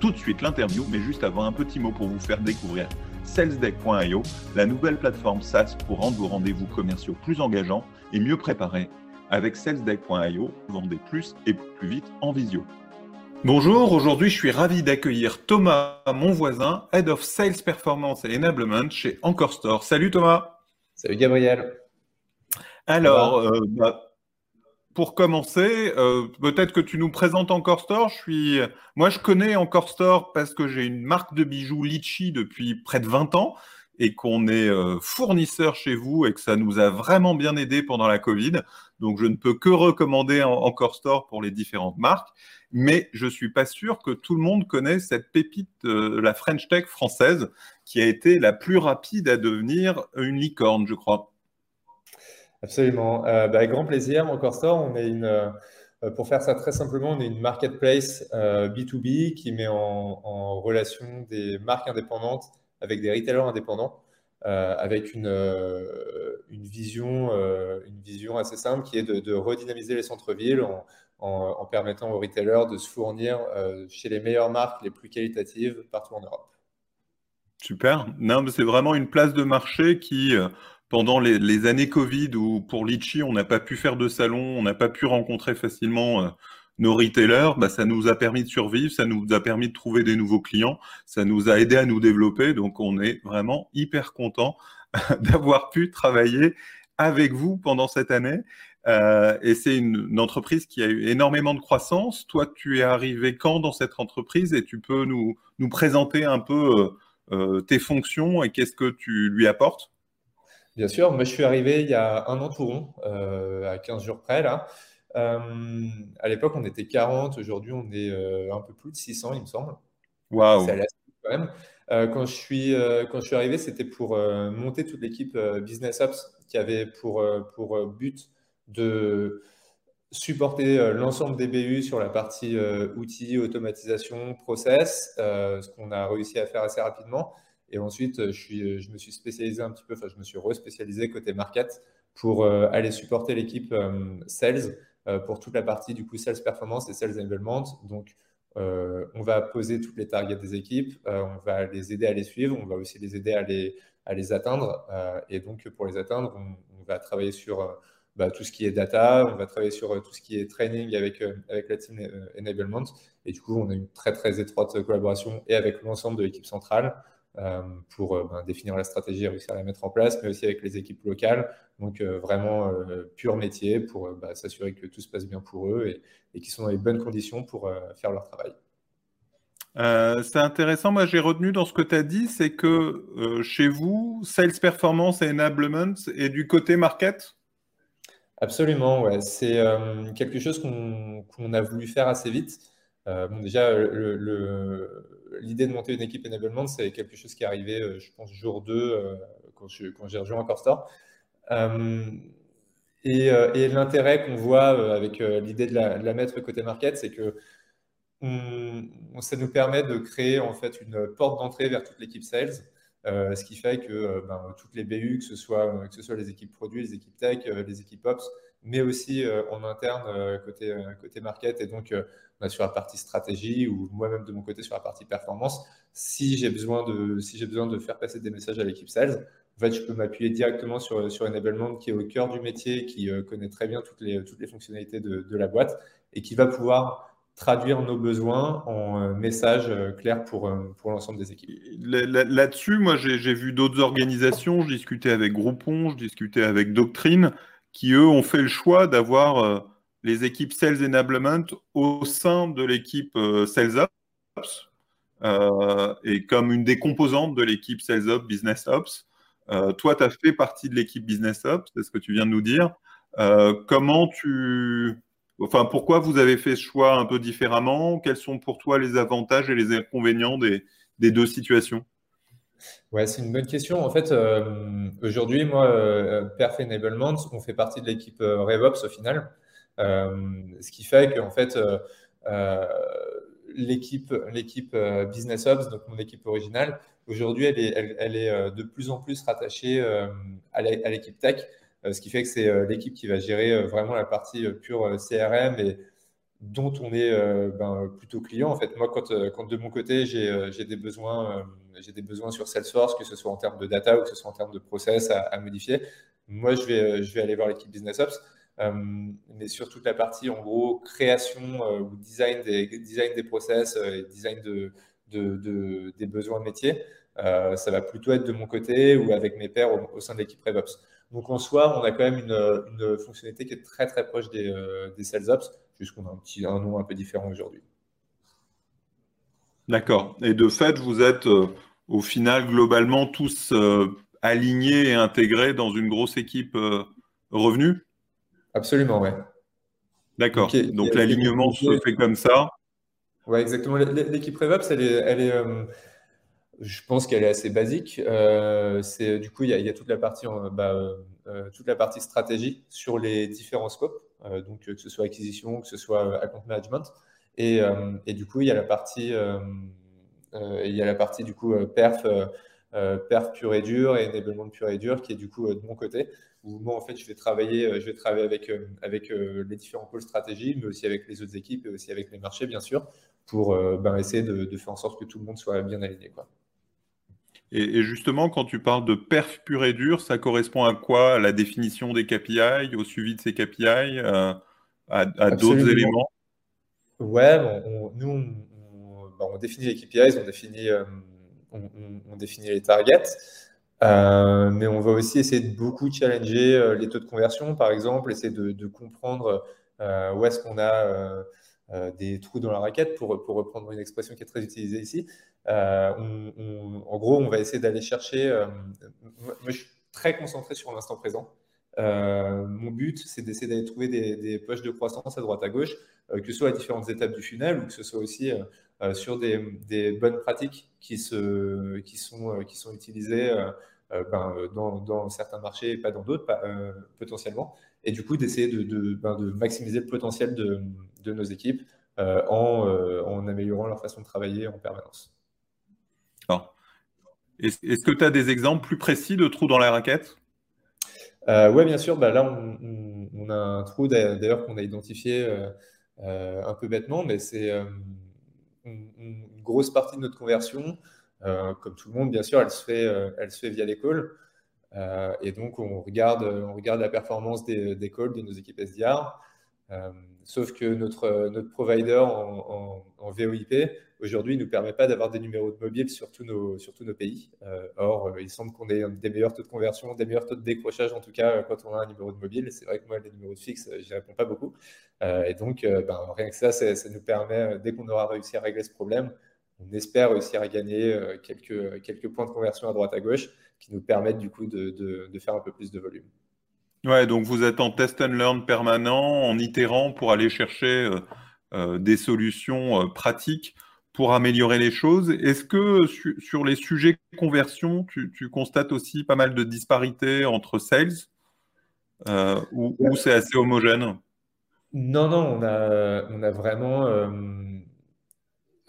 tout de suite l'interview, mais juste avant un petit mot pour vous faire découvrir salesdeck.io, la nouvelle plateforme SaaS pour rendre vos rendez-vous commerciaux plus engageants et mieux préparés. Avec salesdeck.io, vendez plus et plus vite en visio. Bonjour, aujourd'hui je suis ravi d'accueillir Thomas, mon voisin, Head of Sales Performance et Enablement chez Encore Store. Salut Thomas. Salut Gabriel. Alors, euh, bah, pour commencer, euh, peut-être que tu nous présentes Encore Store. Je suis, moi, je connais Encore Store parce que j'ai une marque de bijoux Litchi depuis près de 20 ans et qu'on est euh, fournisseur chez vous et que ça nous a vraiment bien aidé pendant la Covid. Donc, je ne peux que recommander Encore Store pour les différentes marques. Mais je suis pas sûr que tout le monde connaît cette pépite de la French Tech française qui a été la plus rapide à devenir une licorne, je crois. Absolument. Euh, bah, avec grand plaisir. Encore Store, on est une, euh, pour faire ça très simplement, on est une marketplace B2B euh, qui met en, relation des marques indépendantes avec des retailers indépendants, avec une, vision, une vision assez simple qui est de, redynamiser les centres-villes en, en, permettant aux retailers de se fournir chez les meilleures marques les plus qualitatives partout en Europe. Super. Non, c'est vraiment une place de marché qui pendant les, années Covid où pour Litchi, on n'a pas pu faire de salon, on n'a pas pu rencontrer facilement euh, nos retailers, bah, ça nous a permis de survivre, ça nous a permis de trouver des nouveaux clients, ça nous a aidé à nous développer. Donc, on est vraiment hyper content d'avoir pu travailler avec vous pendant cette année. Euh, et c'est une, entreprise qui a eu énormément de croissance. Toi, tu es arrivé quand dans cette entreprise et tu peux nous, nous présenter un peu euh, tes fonctions et qu'est-ce que tu lui apportes? Bien sûr, moi je suis arrivé il y a un an tout rond, euh, à 15 jours près là. Euh, à l'époque, on était 40, aujourd'hui on est euh, un peu plus de 600, il me semble. Waouh! C'est quand même. quand je suis, quand je suis arrivé, c'était pour monter toute l'équipe Business Ops qui avait pour, pour but de supporter l'ensemble des BU sur la partie outils, automatisation, process, ce qu'on a réussi à faire assez rapidement. Et ensuite, euh, euh, je me suis spécialisé un petit peu, enfin, je me suis respécialisé côté market pour euh, aller supporter l'équipe sales pour toute la partie du coup sales performance et sales enablement. Donc, on va poser toutes les targets des équipes, on va les aider à les suivre, on va aussi les aider à les, à les atteindre. et donc, pour les atteindre, on, va travailler sur bah, tout ce qui est data, on va travailler sur tout ce qui est training avec, avec la team enablement. Et du coup, on a une très, très étroite collaboration et avec l'ensemble de l'équipe centrale. Euh, pour euh, ben, définir la stratégie et réussir à la mettre en place, mais aussi avec les équipes locales. Donc euh, vraiment pur métier pour bah, s'assurer que tout se passe bien pour eux et, et qu'ils sont dans les bonnes conditions pour faire leur travail. c'est intéressant. Moi, j'ai retenu dans ce que tu as dit, c'est que chez vous, Sales Performance et Enablement est du côté market? Absolument, ouais. C'est quelque chose qu'on a voulu faire assez vite. Bon, déjà, l'idée de monter une équipe enablement, c'est quelque chose qui est arrivé, euh, je pense, jour 2, euh, quand j'ai rejoint Core Euh, et, euh, et l'intérêt qu'on voit avec l'idée de, la, mettre côté market, c'est que ça nous permet de créer en fait une porte d'entrée vers toute l'équipe sales. ce qui fait que ben, toutes les BU, que ce, soit, que ce soit les équipes produits, les équipes tech, les équipes ops, mais aussi en interne côté, côté market et donc sur la partie stratégie ou moi-même de mon côté sur la partie performance. Si j'ai besoin de, si besoin de faire passer des messages à l'équipe sales, en fait, je peux m'appuyer directement sur, sur Enablement qui est au cœur du métier, qui euh, connaît très bien toutes les, toutes les fonctionnalités de, de, la boîte et qui va pouvoir traduire nos besoins en euh, messages euh, clairs pour, pour l'ensemble des équipes. Là-dessus, moi, j'ai vu d'autres organisations, je discutais avec Groupon, je discutais avec Doctrine, qui, eux, ont fait le choix d'avoir les équipes Sales Enablement au sein de l'équipe euh, Sales Ops euh, et comme une des composantes de l'équipe Sales Ops, Business Ops. Euh, toi, tu as fait partie de l'équipe Business Ops, c'est ce que tu viens de nous dire. comment tu. Enfin, pourquoi vous avez fait ce choix un peu différemment? Quels sont pour toi les avantages et les inconvénients des deux situations? Ouais, c'est une bonne question. En fait, aujourd'hui, moi, Perf Enablement, on fait partie de l'équipe RevOps au final. ce qui fait qu'en fait, l'équipe, l'équipe Business Ops, donc mon équipe originale, aujourd'hui, elle est, elle, est de plus en plus rattachée à l'équipe tech. ce qui fait que c'est l'équipe qui va gérer vraiment la partie pure CRM et dont on est euh, ben, plutôt client. En fait, moi, quand, euh, quand de mon côté, j'ai euh, des, besoins, des besoins sur Salesforce, que ce soit en termes de data ou que ce soit en termes de process à, modifier, moi, je vais, je vais aller voir l'équipe Business Ops. mais sur toute la partie, en gros, création ou design des, design des process et design de, de, des besoins métiers, ça va plutôt être de mon côté ou avec mes pairs au, sein de l'équipe RevOps. Donc en soi, on a quand même une, une fonctionnalité qui est très très proche des, des Puisqu'on a un, petit, un nom un peu différent aujourd'hui. D'accord. Et de fait, vous êtes euh, au final globalement tous euh, alignés et intégrés dans une grosse équipe euh, revenu Absolument, ouais. D'accord. Donc l'alignement se fait comme ça? Oui, exactement. L'équipe RevOps, elle est, elle est je pense qu'elle est assez basique. c'est du coup, il y, a, toute la partie, bah, toute la partie stratégie sur les différents scopes. Euh, donc que ce soit acquisition, que ce soit euh, account management. Et, euh, du coup, il y a la partie, il y a la partie du coup perf, perf pur et dur et enablement pur et dur qui est du coup de mon côté où moi en fait je vais travailler, je vais travailler avec, avec les différents pôles stratégie, mais aussi avec les autres équipes et aussi avec les marchés bien sûr, pour ben, essayer de, de, faire en sorte que tout le monde soit bien aligné. Quoi. Et, justement, quand tu parles de perf pur et dur, ça correspond à quoi? À la définition des KPI, au suivi de ces KPI, euh, à, d'autres éléments? Ouais, nous, on, définit les KPIs, on définit, euh, on, définit les targets, euh, mais on va aussi essayer de beaucoup challenger les taux de conversion, par exemple, essayer de, comprendre où est-ce qu'on a des trous dans la raquette, pour, pour reprendre une expression qui est très utilisée ici. Euh, en gros, on va essayer d'aller chercher. Euh, moi, je suis très concentré sur l'instant présent. Euh, mon but, c'est d'essayer d'aller trouver des, poches de croissance à droite à gauche, que ce soit à différentes étapes du funnel ou que ce soit aussi sur des, bonnes pratiques qui, se, qui, sont, qui sont utilisées ben, dans, certains marchés et pas dans d'autres, potentiellement. Et du coup, d'essayer de, ben, de, maximiser le potentiel de, de nos équipes en, en améliorant leur façon de travailler en permanence. Est-ce que tu as des exemples plus précis de trous dans la raquette? Euh, Oui, bien sûr. Bah, là, on, a un trou d'ailleurs qu'on a identifié euh, euh, un peu bêtement, mais c'est une, grosse partie de notre conversion. comme tout le monde, bien sûr, elle se fait, elle se fait via l'école. Et donc, on regarde, on regarde la performance des, des calls de nos équipes SDR. sauf que notre, notre provider en, VOIP aujourd'hui ne nous permet pas d'avoir des numéros de mobile sur tous nos, sur tous nos pays. Euh, or, euh, il semble qu'on ait des meilleurs taux de conversion, des meilleurs taux de décrochage, en tout cas, euh, quand on a un numéro de mobile. C'est vrai que moi, les numéros de fixe, je n'y réponds pas beaucoup. et donc, ben, rien que ça, ça, nous permet, dès qu'on aura réussi à régler ce problème, on espère réussir à gagner quelques, quelques points de conversion à droite à gauche qui nous permettent du coup de, de, faire un peu plus de volume. Ouais, donc vous êtes en test and learn permanent, en itérant pour aller chercher des solutions pratiques pour améliorer les choses. Est-ce que sur les sujets conversion, tu, constates aussi pas mal de disparités entre sales euh, ou, c'est assez homogène? Non, non, on a, on a vraiment.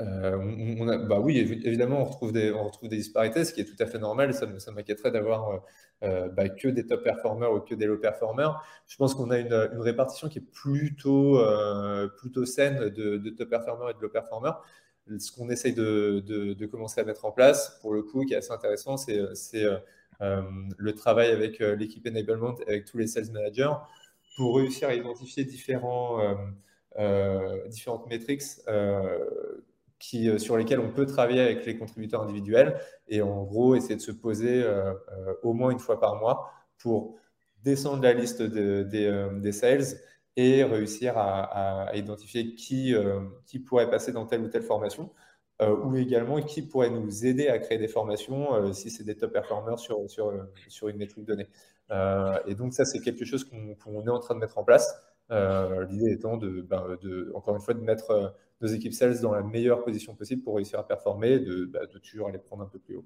Euh, euh, bah oui, évidemment, on retrouve, des, disparités, ce qui est tout à fait normal. Ça, ça m'inquiéterait d'avoir bah, que des top performers ou que des low performers. Je pense qu'on a une, répartition qui est plutôt, plutôt saine de, top performers et de low performers ce qu'on essaye de, commencer à mettre en place, pour le coup, qui est assez intéressant, c'est euh, euh, le travail avec euh, l'équipe enablement, avec tous les sales managers, pour réussir à identifier différentes métriques qui, sur lesquelles on peut travailler avec les contributeurs individuels et en gros essayer de se poser au moins une fois par mois pour descendre la liste des sales et réussir à, identifier qui, euh, pourrait passer dans telle ou telle formation, euh, ou également qui pourrait nous aider à créer des formations euh, si c'est des top performers sur, sur, une métrique donnée. et donc ça, c'est quelque chose qu'on est en train de mettre en place. L'idée étant ben, de, encore une fois, de mettre nos équipes sales dans la meilleure position possible pour réussir à performer, de, de toujours aller prendre un peu plus haut.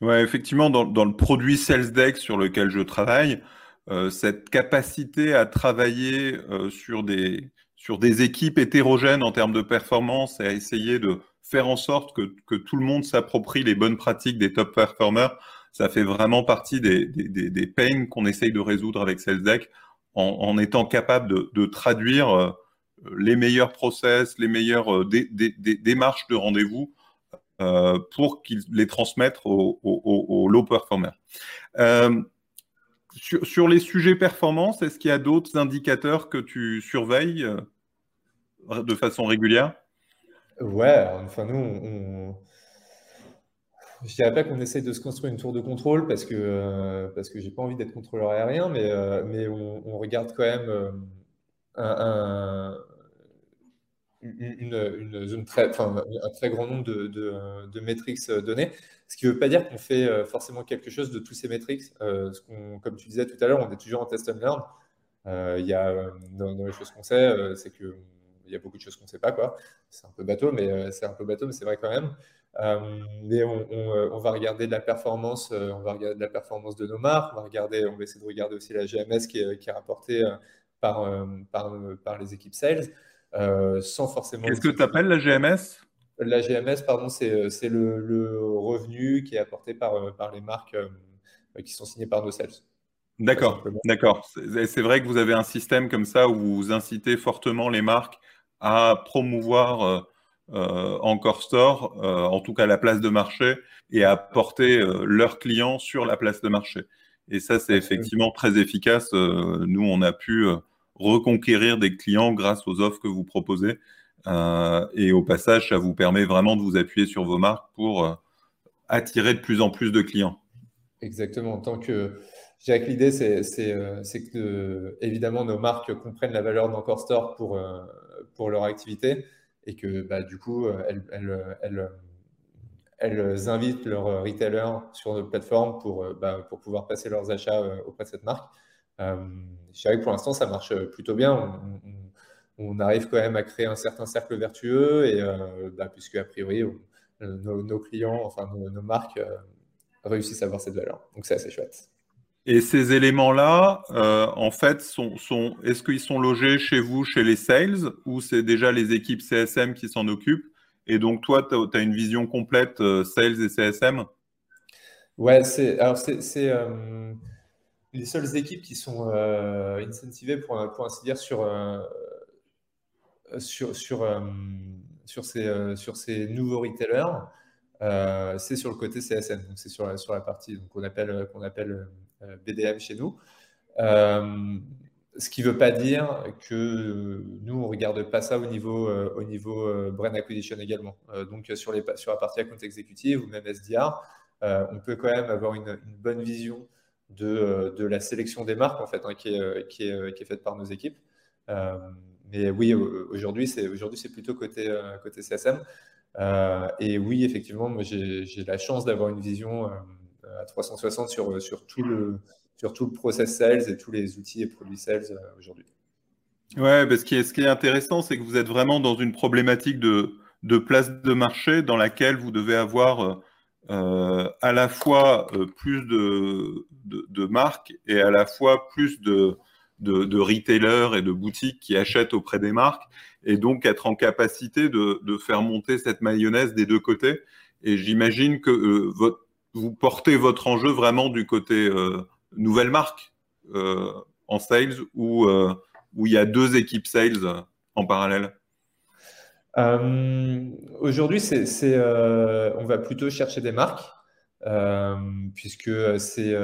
Ouais, effectivement, dans, le produit SalesDeck sur lequel je travaille, euh, cette capacité à travailler euh, sur, des, sur des équipes hétérogènes en termes de performance et à essayer de faire en sorte que, que tout le monde s'approprie les bonnes pratiques des top performers, ça fait vraiment partie des, des, des pains qu'on essaye de résoudre avec SalesDeck en, en étant capable de, de traduire euh, les meilleurs process, les meilleures démarches de rendez-vous euh, pour qu'ils les transmettent aux, low performers. Euh, sur, les sujets performance, est-ce qu'il y a d'autres indicateurs que tu surveilles euh, de façon régulière? Ouais, enfin nous, on, je dirais pas qu'on essaye de se construire une tour de contrôle parce que parce que j'ai pas envie d'être contrôleur aérien, mais mais on, regarde quand même un, une, zone très, enfin, un très grand nombre de, de, de métriques euh, données. Ce qui ne veut pas dire qu'on fait euh, forcément quelque chose de tous ces métriques. Euh, comme tu disais tout à l'heure, on est toujours en test and learn. il y a, dans, les choses qu'on sait, c'est qu'il y a beaucoup de choses qu'on ne sait pas. C'est un peu bateau, mais c'est un peu bateau, mais c'est vrai quand même. mais on, va regarder de la performance, on va regarder de la performance de nos marques, on va regarder, on va essayer de regarder aussi la GMS qui est, rapportée par les équipes sales. Euh, sans forcément. Qu'est-ce que tu appelles la GMS La GMS, pardon, c'est euh, le, le, revenu qui est apporté par, euh, par les marques qui sont signées par nos sales. D'accord, d'accord. C'est vrai que vous avez un système comme ça où vous incitez fortement les marques à promouvoir euh, encore store, en tout cas la place de marché, et à porter leurs clients sur la place de marché. Et ça, c'est effectivement très efficace. nous, on a pu reconquérir des clients grâce aux offres que vous proposez. Euh, et au passage, ça vous permet vraiment de vous appuyer sur vos marques pour euh, attirer de plus en plus de clients. Exactement. Tant que Jacques, l'idée, c'est euh, que évidemment nos marques comprennent la valeur d'Encore Store pour, pour leur activité et que bah, du coup, elles, invitent leurs retailers sur notre plateforme pour, bah, pour pouvoir passer leurs achats auprès de cette marque. Euh, je dirais que pour l'instant, ça marche plutôt bien. On, arrive quand même à créer un certain cercle vertueux et euh, bah, puisque a priori, nos, clients, enfin nos, marques euh, réussissent à avoir cette valeur. Donc c'est assez chouette. Et ces éléments-là, en fait, sont, sont est-ce qu'ils sont logés chez vous, chez les sales, ou c'est déjà les équipes CSM qui s'en occupent? Et donc, toi, tu as, une vision complète sales et CSM Ouais, c'est, alors c'est, les seules équipes qui sont euh, incentivées, pour, pour, ainsi dire, sur, euh, sur, sur, euh, sur, ces, sur ces nouveaux retailers, c'est sur le côté CSN. Donc, c'est sur, la, sur la partie qu'on appelle, qu'on appelle BDM chez nous. ce qui ne veut pas dire que nous, on ne regarde pas ça au niveau, au niveau brand acquisition également. donc, sur, les, sur la partie account exécutive ou même SDR, on peut quand même avoir une bonne vision de, de, la sélection des marques en fait, hein, qui, est, qui, est, qui, est, faite par nos équipes. Euh, mais oui, aujourd'hui, c'est aujourd'hui c'est plutôt côté, euh, côté CSM. Euh, et oui, effectivement, moi j'ai la chance d'avoir une vision à 360 sur, sur, tout le, sur tout le process sales et tous les outils et produits sales aujourd'hui. Ouais, parce que ce qui est intéressant, c'est que vous êtes vraiment dans une problématique de, de place de marché dans laquelle vous devez avoir euh, à la fois euh, plus de, de, marques et à la fois plus de, de, retailers et de boutiques qui achètent auprès des marques et donc être en capacité de, de faire monter cette mayonnaise des deux côtés. Et j'imagine que euh, votre, vous portez votre enjeu vraiment du côté nouvelle marque en sales où, où il y a deux équipes sales en parallèle. Euh, aujourd'hui, euh, on va plutôt chercher des marques, euh, puisque c'est,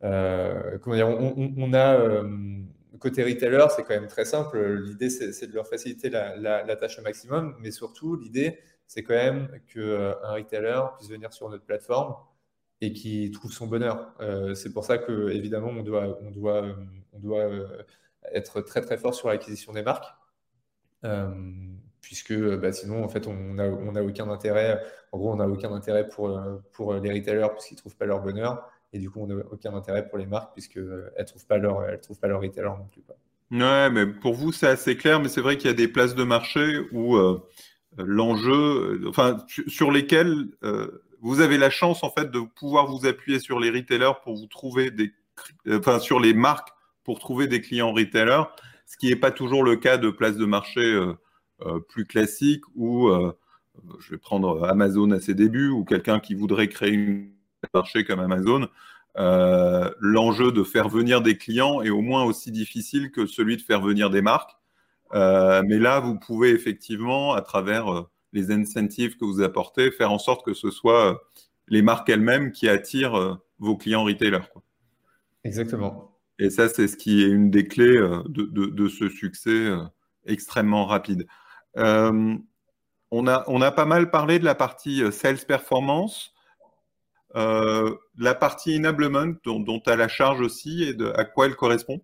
comment dire, on, a côté retailer, c'est quand même très simple. L'idée, c'est, de leur faciliter la, tâche au maximum, mais surtout, l'idée, c'est quand même qu'un retailer puisse venir sur notre plateforme et qui trouve son bonheur. c'est pour ça que, évidemment, on doit, on doit, on doit être très très fort sur l'acquisition des marques puisque bah, sinon, en fait, on n'a on a aucun intérêt. En gros, on n'a aucun intérêt pour, euh, pour les retailers puisqu'ils ne trouvent pas leur bonheur. Et du coup, on n'a aucun intérêt pour les marques puisqu'elles euh, ne trouvent, pas leur, trouvent pas leur retailer non plus. Ouais, mais pour vous, c'est assez clair, mais c'est vrai qu'il y a des places de marché où euh, l'enjeu, enfin, sur lesquelles vous avez la chance en fait de pouvoir vous appuyer sur les retailers pour vous trouver des, enfin sur les marques pour trouver des clients retailers, ce qui n'est pas toujours le cas de places de marché plus classiques où je vais prendre Amazon à ses débuts ou quelqu'un qui voudrait créer une marché comme Amazon. L'enjeu de faire venir des clients est au moins aussi difficile que celui de faire venir des marques. mais là, vous pouvez effectivement, à travers les incentives que vous apportez, faire en sorte que ce soit euh, les marques elles-mêmes qui attirent euh, vos clients retailers. Exactement. Et ça, c'est ce qui est une des clés euh, de, ce succès extrêmement rapide. On, a, on, a, pas mal parlé de la partie sales performance, la partie enablement dont, tu as la charge aussi et à quoi elle correspond?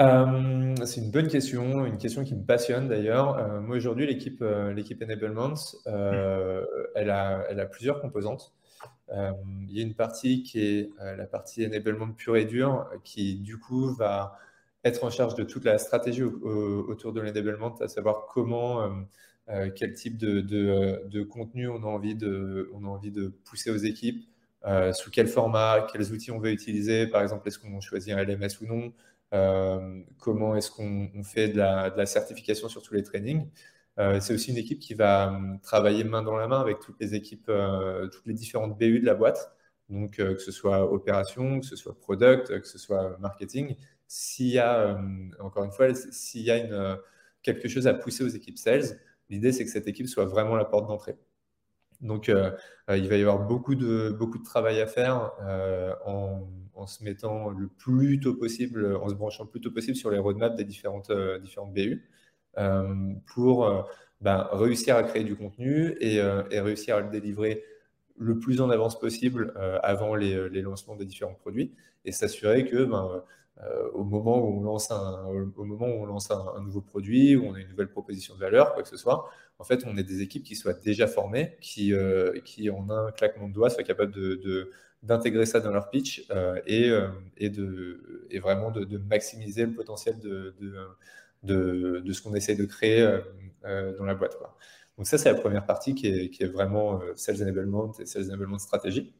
Euh, c'est une bonne question, une question qui me passionne d'ailleurs. Euh, moi aujourd'hui, l'équipe euh, l'équipe Enablement, elle, a, elle a plusieurs composantes. il y a une partie qui est la partie Enablement pure et dure, qui du coup va être en charge de toute la stratégie autour de l'enablement, à savoir comment, quel type de, de, contenu on a envie de, on a envie de pousser aux équipes, sous quel format, quels outils on veut utiliser, par exemple, est-ce qu'on choisit un LMS ou non, euh, comment est-ce qu'on fait de la, certification sur tous les trainings. Euh, c'est aussi une équipe qui va hum, travailler main dans la main avec toutes les équipes, euh, toutes les différentes BU de la boîte. Donc, que ce soit opération, que ce soit product, que ce soit marketing. S'il y a, hum, encore une fois, s'il y a une, quelque chose à pousser aux équipes sales, l'idée, c'est que cette équipe soit vraiment la porte d'entrée. Donc, il va y avoir beaucoup de, beaucoup de travail à faire en en se mettant le plus tôt possible, en se branchant le plus tôt possible sur les roadmaps des différentes, euh, différentes BU euh, pour euh, ben, réussir à créer du contenu et, réussir à le délivrer le plus en avance possible avant les, lancements des différents produits et s'assurer que ben, au moment où on lance un, au moment où on lance un, nouveau produit, où on a une nouvelle proposition de valeur, quoi que ce soit, en fait, on ait des équipes qui soient déjà formées, qui, qui en un claquement de doigts soient capables d'intégrer ça dans leur pitch euh, et, euh, de, vraiment de, maximiser le potentiel de, ce qu'on essaie de créer euh, dans la boîte. Donc ça, c'est la première partie qui est, qui est vraiment Sales Enablement et Sales Enablement Stratégie.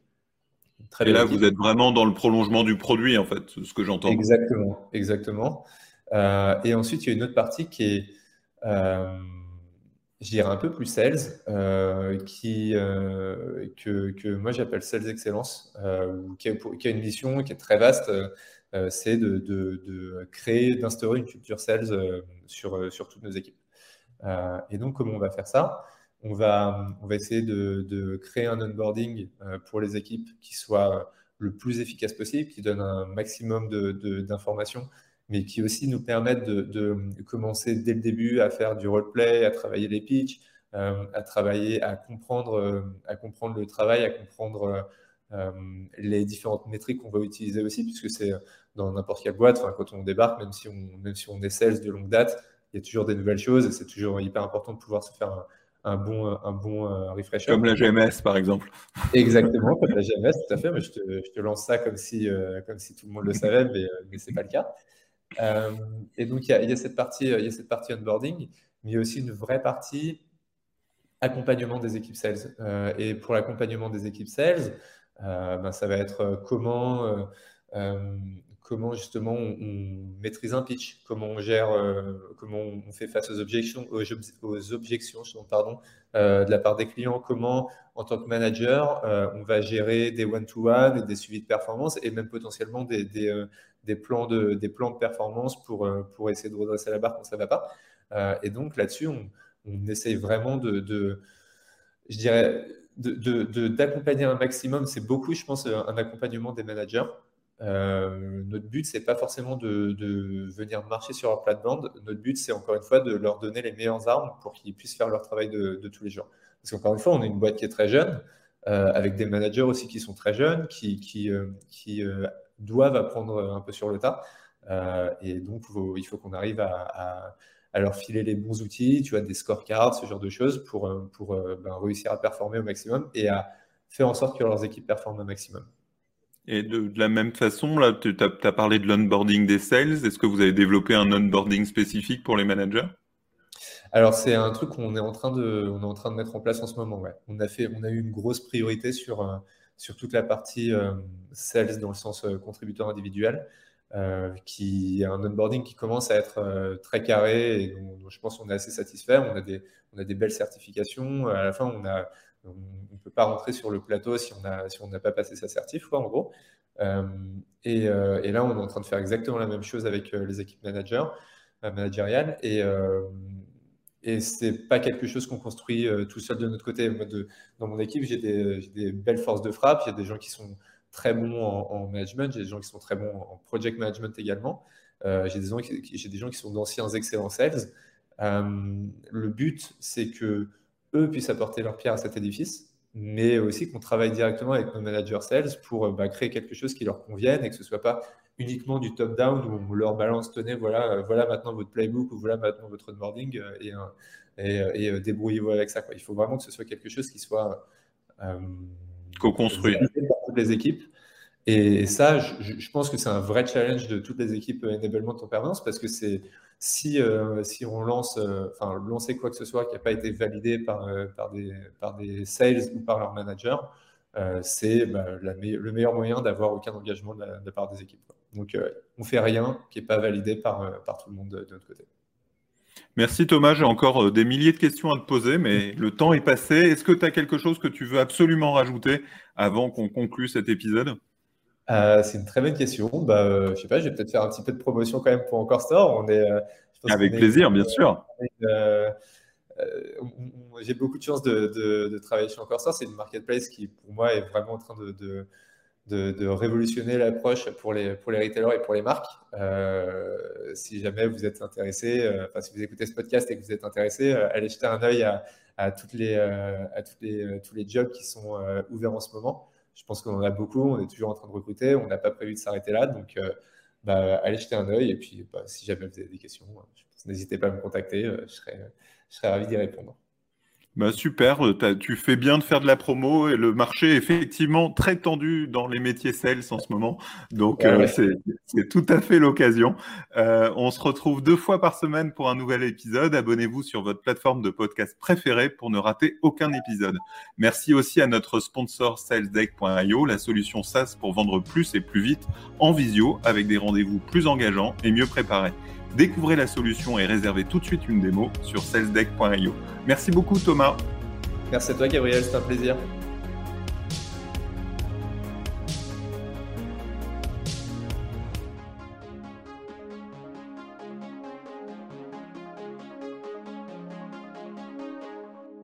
Très et là, vous êtes vraiment dans le prolongement du produit, en fait, ce que j'entends. Exactement, exactement. et ensuite, il y a une autre partie qui est je dirais un peu plus sales, euh, qui, euh, que, que, moi j'appelle Sales Excellence, euh, qui, a, qui, a, une mission qui est très vaste, c'est de, de, de, créer, d'instaurer une culture sales sur, sur toutes nos équipes. et donc, comment on va faire ça? On va, on va essayer de, de créer un onboarding pour les équipes qui soit le plus efficace possible, qui donne un maximum d'informations mais qui aussi nous permettent de, commencer dès le début à faire du roleplay, à travailler les pitchs, euh, à travailler, à comprendre, euh, à comprendre le travail, à comprendre euh, les différentes métriques qu'on va utiliser aussi, puisque c'est dans n'importe quelle boîte, quand on débarque, même si on, même si on est sales de longue date, il y a toujours des nouvelles choses et c'est toujours hyper important de pouvoir se faire un, bon, un bon refresher. Comme la GMS, par exemple. Exactement, comme la GMS, tout à fait. Mais je, te, je te lance ça comme si, comme si tout le monde le savait, mais, mais ce n'est pas le cas. Euh, et donc, il y, a, cette partie, il y a cette partie onboarding, mais il y a aussi une vraie partie accompagnement des équipes sales. Euh, et pour l'accompagnement des équipes sales, euh, ben, ça va être comment, comment justement on, maîtrise un pitch, comment on gère, comment on fait face aux objections, aux, objections pardon, de la part des clients, comment en tant que manager on va gérer des one-to-one et des suivis de performance et même potentiellement des, plans de, performance pour, euh, essayer de redresser la barre quand ça ne va pas. Euh, et donc là-dessus, on, essaye vraiment de je dirais, d'accompagner un maximum. C'est beaucoup, je pense, un accompagnement des managers. Euh, notre but, c'est pas forcément de, venir marcher sur leur plate-bande. Notre but, c'est encore une fois de leur donner les meilleures armes pour qu'ils puissent faire leur travail de, tous les jours. Parce qu'encore une fois, on est une boîte qui est très jeune, euh, avec des managers aussi qui sont très jeunes, qui, euh, doivent apprendre un peu sur le tas. Et donc, il faut qu'on arrive à, leur filer les bons outils, tu vois, des scorecards, ce genre de choses, pour, ben, réussir à performer au maximum et à faire en sorte que leurs équipes performent au maximum. Et de, la même façon, là, tu as, parlé de l'onboarding des sales. Est-ce que vous avez développé un onboarding spécifique pour les managers? Alors, c'est un truc qu'on est, en train de, est en train de mettre en place en ce moment. On, a fait, on a eu une grosse priorité sur, euh, sur toute la partie euh, sales dans le sens euh, contributeur individuel, qui est un onboarding qui commence à être très carré et dont, je pense qu'on est assez satisfait. On a, des, on a des belles certifications. À la fin, on a on ne peut pas rentrer sur le plateau si on n'a pas passé sa certif, quoi, en gros. et, et, là, on est en train de faire exactement la même chose avec les équipes managers. Euh, managériale. Et, euh, et c'est pas quelque chose qu'on construit euh, tout seul de notre côté. de, dans mon équipe, j'ai des, belles forces de frappe. Il y a des gens qui sont très bons en, management, j'ai des gens qui sont très bons en project management également. j'ai des, des gens qui sont d'anciens excellents sales. le but, c'est que eux puissent apporter leur pierre à cet édifice, mais aussi qu'on travaille directement avec nos managers sales pour bah, créer quelque chose qui leur convienne et que ce soit pas uniquement du top-down où on leur balance, tenez, voilà, euh, voilà maintenant votre playbook ou voilà maintenant votre onboarding euh, et, euh, et, débrouillez-vous avec ça. Quoi. Il faut vraiment que ce soit quelque chose qui soit co-construit par toutes les équipes. Et ça, je, pense que c'est un vrai challenge de toutes les équipes enablement en permanence parce que c'est si, si on lance, enfin, lancer quoi que ce soit qui n'a pas été validé par, par, des, par des sales ou par leur manager, c'est bah, le meilleur moyen d'avoir aucun engagement de la, part des équipes. Donc, euh, on fait rien qui n'est pas validé par, euh, par tout le monde de, notre côté. Merci Thomas, j'ai encore euh, des milliers de questions à te poser, mais le temps est passé. Est-ce que tu as quelque chose que tu veux absolument rajouter avant qu'on conclue cet épisode? C'est une très bonne question. Bah, je sais pas, je vais peut-être faire un petit peu de promotion quand même pour Encore Store. On est, Avec plaisir, bien sûr. j'ai beaucoup de chance de, de, travailler chez Encore Store. C'est une marketplace qui, pour moi, est vraiment en train de, de, révolutionner l'approche pour les, pour les retailers et pour les marques. Euh, si jamais vous êtes intéressé, euh, enfin, si vous écoutez ce podcast et que vous êtes intéressé, euh, allez jeter un œil à, à, toutes les, à toutes les, tous les jobs qui sont ouverts en ce moment. Je pense qu'on en a beaucoup, on est toujours en train de recruter, on n'a pas prévu de s'arrêter là. Donc, bah, allez jeter un œil et puis bah, si jamais vous avez des questions, n'hésitez pas à me contacter, je serai, je serai ravi d'y répondre. Bah super, euh, tu fais bien de faire de la promo et le marché est effectivement très tendu dans les métiers sales en ce moment. Donc euh, c'est tout à fait l'occasion. Euh, on se retrouve deux fois par semaine pour un nouvel épisode. Abonnez-vous sur votre plateforme de podcast préférée pour ne rater aucun épisode. Merci aussi à notre sponsor salesdeck.io, la solution SaaS pour vendre plus et plus vite en visio avec des rendez-vous plus engageants et mieux préparés. Découvrez la solution et réservez tout de suite une démo sur salesdeck.io. Merci beaucoup Thomas. Merci à toi Gabriel, c'est un plaisir.